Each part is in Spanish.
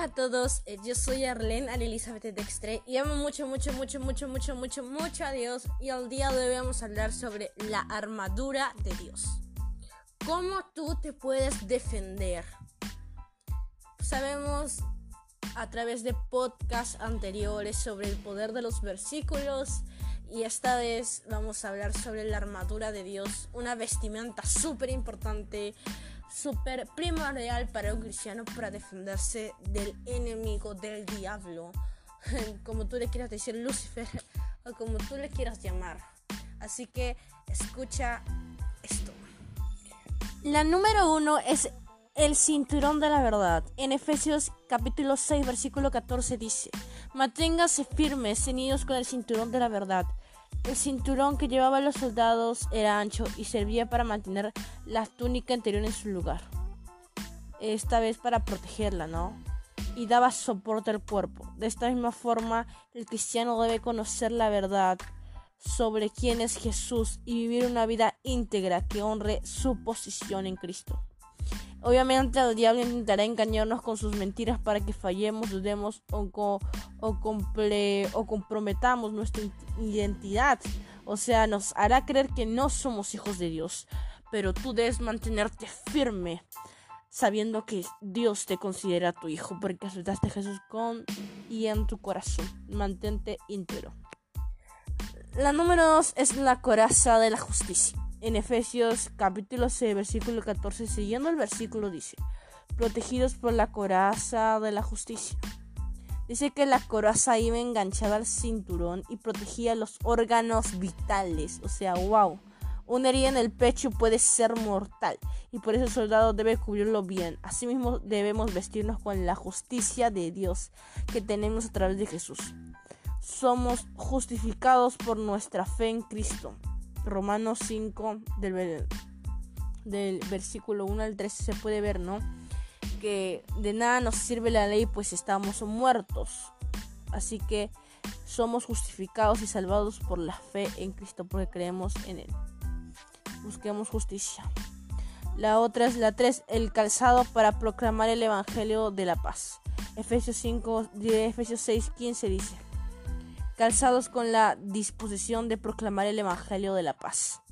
Hola a todos, eh, yo soy Arlene Ana Elizabeth Dextre y amo mucho, mucho, mucho, mucho, mucho, mucho, mucho a Dios y al día de hoy vamos a hablar sobre la armadura de Dios. ¿Cómo tú te puedes defender? Sabemos a través de podcasts anteriores sobre el poder de los versículos y esta vez vamos a hablar sobre la armadura de Dios, una vestimenta súper importante súper primordial para un cristiano para defenderse del enemigo, del diablo, como tú le quieras decir Lucifer o como tú le quieras llamar. Así que escucha esto. La número uno es el cinturón de la verdad. En Efesios capítulo 6 versículo 14 dice, manténgase firmes, ceñidos con el cinturón de la verdad el cinturón que llevaban los soldados era ancho y servía para mantener la túnica interior en su lugar. Esta vez para protegerla, ¿no? Y daba soporte al cuerpo. De esta misma forma, el cristiano debe conocer la verdad sobre quién es Jesús y vivir una vida íntegra que honre su posición en Cristo. Obviamente el diablo intentará engañarnos con sus mentiras para que fallemos, dudemos o, o, comprometamos nuestra identidad. O sea, nos hará creer que no somos hijos de Dios. Pero tú debes mantenerte firme sabiendo que Dios te considera tu hijo porque aceptaste a Jesús con y en tu corazón. Mantente íntegro. La número 2 es la coraza de la justicia en Efesios capítulo 6, versículo 14, siguiendo el versículo dice, protegidos por la coraza de la justicia. Dice que la coraza iba enganchada al cinturón y protegía los órganos vitales. O sea, wow. Una herida en el pecho puede ser mortal y por eso el soldado debe cubrirlo bien. Asimismo debemos vestirnos con la justicia de Dios que tenemos a través de Jesús. Somos justificados por nuestra fe en Cristo. Romanos 5 del, del versículo 1 al 13 se puede ver, ¿no? Que de nada nos sirve la ley pues estamos muertos. Así que somos justificados y salvados por la fe en Cristo porque creemos en Él. Busquemos justicia. La otra es la 3, el calzado para proclamar el Evangelio de la paz. Efesios 5, Efesios 6, 15 dice calzados con la disposición de proclamar el Evangelio de la paz.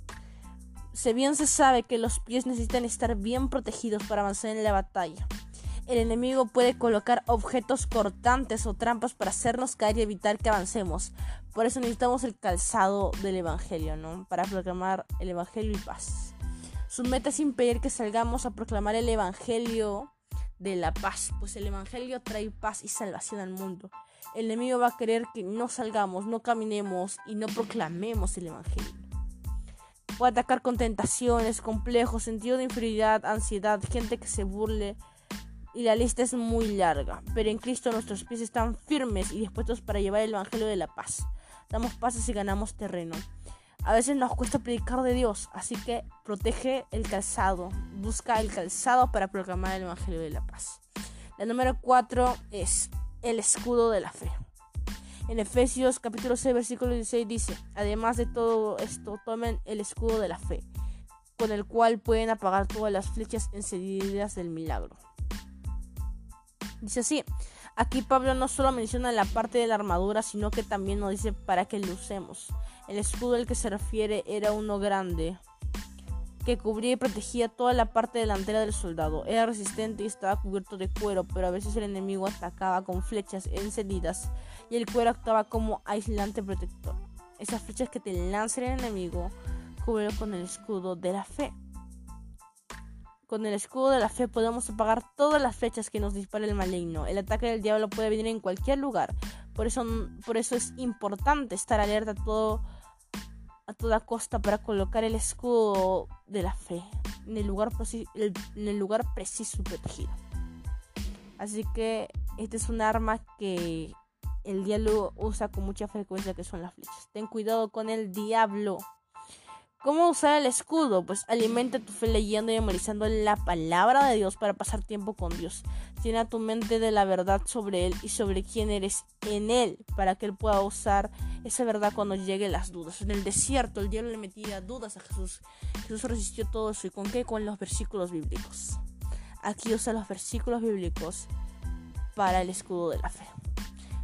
Se bien se sabe que los pies necesitan estar bien protegidos para avanzar en la batalla. El enemigo puede colocar objetos cortantes o trampas para hacernos caer y evitar que avancemos. Por eso necesitamos el calzado del Evangelio, ¿no? Para proclamar el Evangelio y paz. Su meta es impedir que salgamos a proclamar el Evangelio de la paz, pues el Evangelio trae paz y salvación al mundo. El enemigo va a querer que no salgamos, no caminemos y no proclamemos el Evangelio. Puede atacar con tentaciones, complejos, sentido de inferioridad, ansiedad, gente que se burle. Y la lista es muy larga. Pero en Cristo nuestros pies están firmes y dispuestos para llevar el Evangelio de la paz. Damos pasos y ganamos terreno. A veces nos cuesta predicar de Dios, así que protege el calzado. Busca el calzado para proclamar el Evangelio de la paz. La número 4 es el escudo de la fe. En Efesios capítulo 6 versículo 16 dice, además de todo esto, tomen el escudo de la fe, con el cual pueden apagar todas las flechas encendidas del milagro. Dice así, aquí Pablo no solo menciona la parte de la armadura, sino que también nos dice para que lo usemos. El escudo al que se refiere era uno grande, que cubría y protegía toda la parte delantera del soldado. Era resistente y estaba cubierto de cuero, pero a veces el enemigo atacaba con flechas encendidas y el cuero actuaba como aislante protector. Esas flechas que te lanza el enemigo, cubrió con el escudo de la fe. Con el escudo de la fe podemos apagar todas las flechas que nos dispara el maligno. El ataque del diablo puede venir en cualquier lugar. Por eso, por eso es importante estar alerta a todo a toda costa para colocar el escudo de la fe en el lugar, en el lugar preciso y protegido. Así que este es un arma que el diablo usa con mucha frecuencia que son las flechas. Ten cuidado con el diablo. ¿Cómo usar el escudo? Pues alimenta tu fe leyendo y memorizando la palabra de Dios para pasar tiempo con Dios. Llena tu mente de la verdad sobre Él y sobre quién eres en Él para que Él pueda usar esa verdad cuando lleguen las dudas. En el desierto el diablo le metía dudas a Jesús. Jesús resistió todo eso. ¿Y con qué? Con los versículos bíblicos. Aquí usa los versículos bíblicos para el escudo de la fe.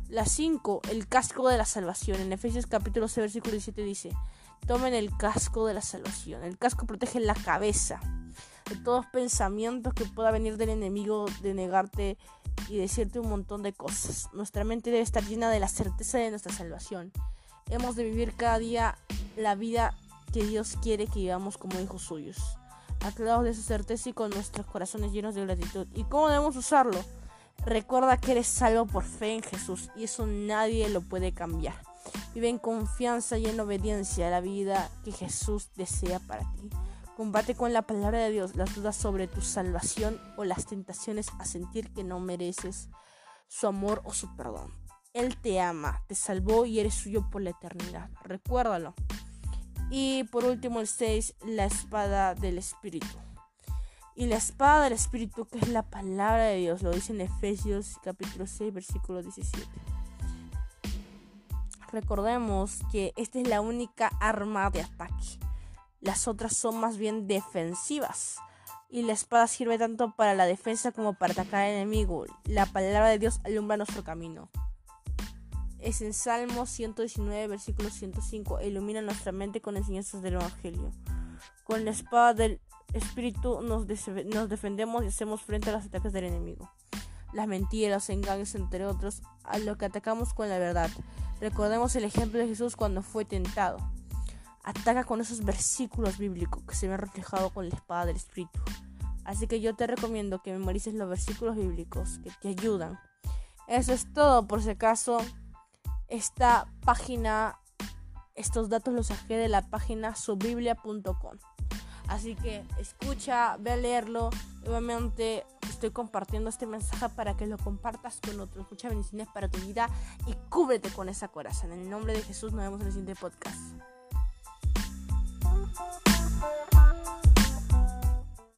La 5, el casco de la salvación. En Efesios capítulo 6, versículo 17 dice, tomen el casco de la salvación. El casco protege la cabeza de todos pensamientos que pueda venir del enemigo de negarte y decirte un montón de cosas. Nuestra mente debe estar llena de la certeza de nuestra salvación. Hemos de vivir cada día la vida que Dios quiere que vivamos como hijos suyos, aclarados de su certeza y con nuestros corazones llenos de gratitud. ¿Y cómo debemos usarlo? Recuerda que eres salvo por fe en Jesús y eso nadie lo puede cambiar. Vive en confianza y en obediencia a la vida que Jesús desea para ti. Combate con la palabra de Dios las dudas sobre tu salvación o las tentaciones a sentir que no mereces su amor o su perdón. Él te ama, te salvó y eres suyo por la eternidad. Recuérdalo. Y por último el 6, la espada del Espíritu. Y la espada del Espíritu, que es la palabra de Dios, lo dice en Efesios capítulo 6, versículo 17. Recordemos que esta es la única arma de ataque. Las otras son más bien defensivas. Y la espada sirve tanto para la defensa como para atacar al enemigo. La palabra de Dios alumbra nuestro camino es en Salmo 119, versículo 105. ilumina nuestra mente con enseñanzas del Evangelio. Con la espada del Espíritu nos, defendemos y hacemos frente a los ataques del enemigo. Las mentiras, engaños, entre otros, a lo que atacamos con la verdad. Recordemos el ejemplo de Jesús cuando fue tentado. Ataca con esos versículos bíblicos que se ven reflejados con la espada del Espíritu. Así que yo te recomiendo que memorices los versículos bíblicos que te ayudan. Eso es todo, por si acaso esta página, estos datos los saqué de la página subiblia.com. Así que escucha, ve a leerlo. Nuevamente estoy compartiendo este mensaje para que lo compartas con otros. Muchas bendiciones para tu vida y cúbrete con esa corazón. En el nombre de Jesús nos vemos en el siguiente podcast.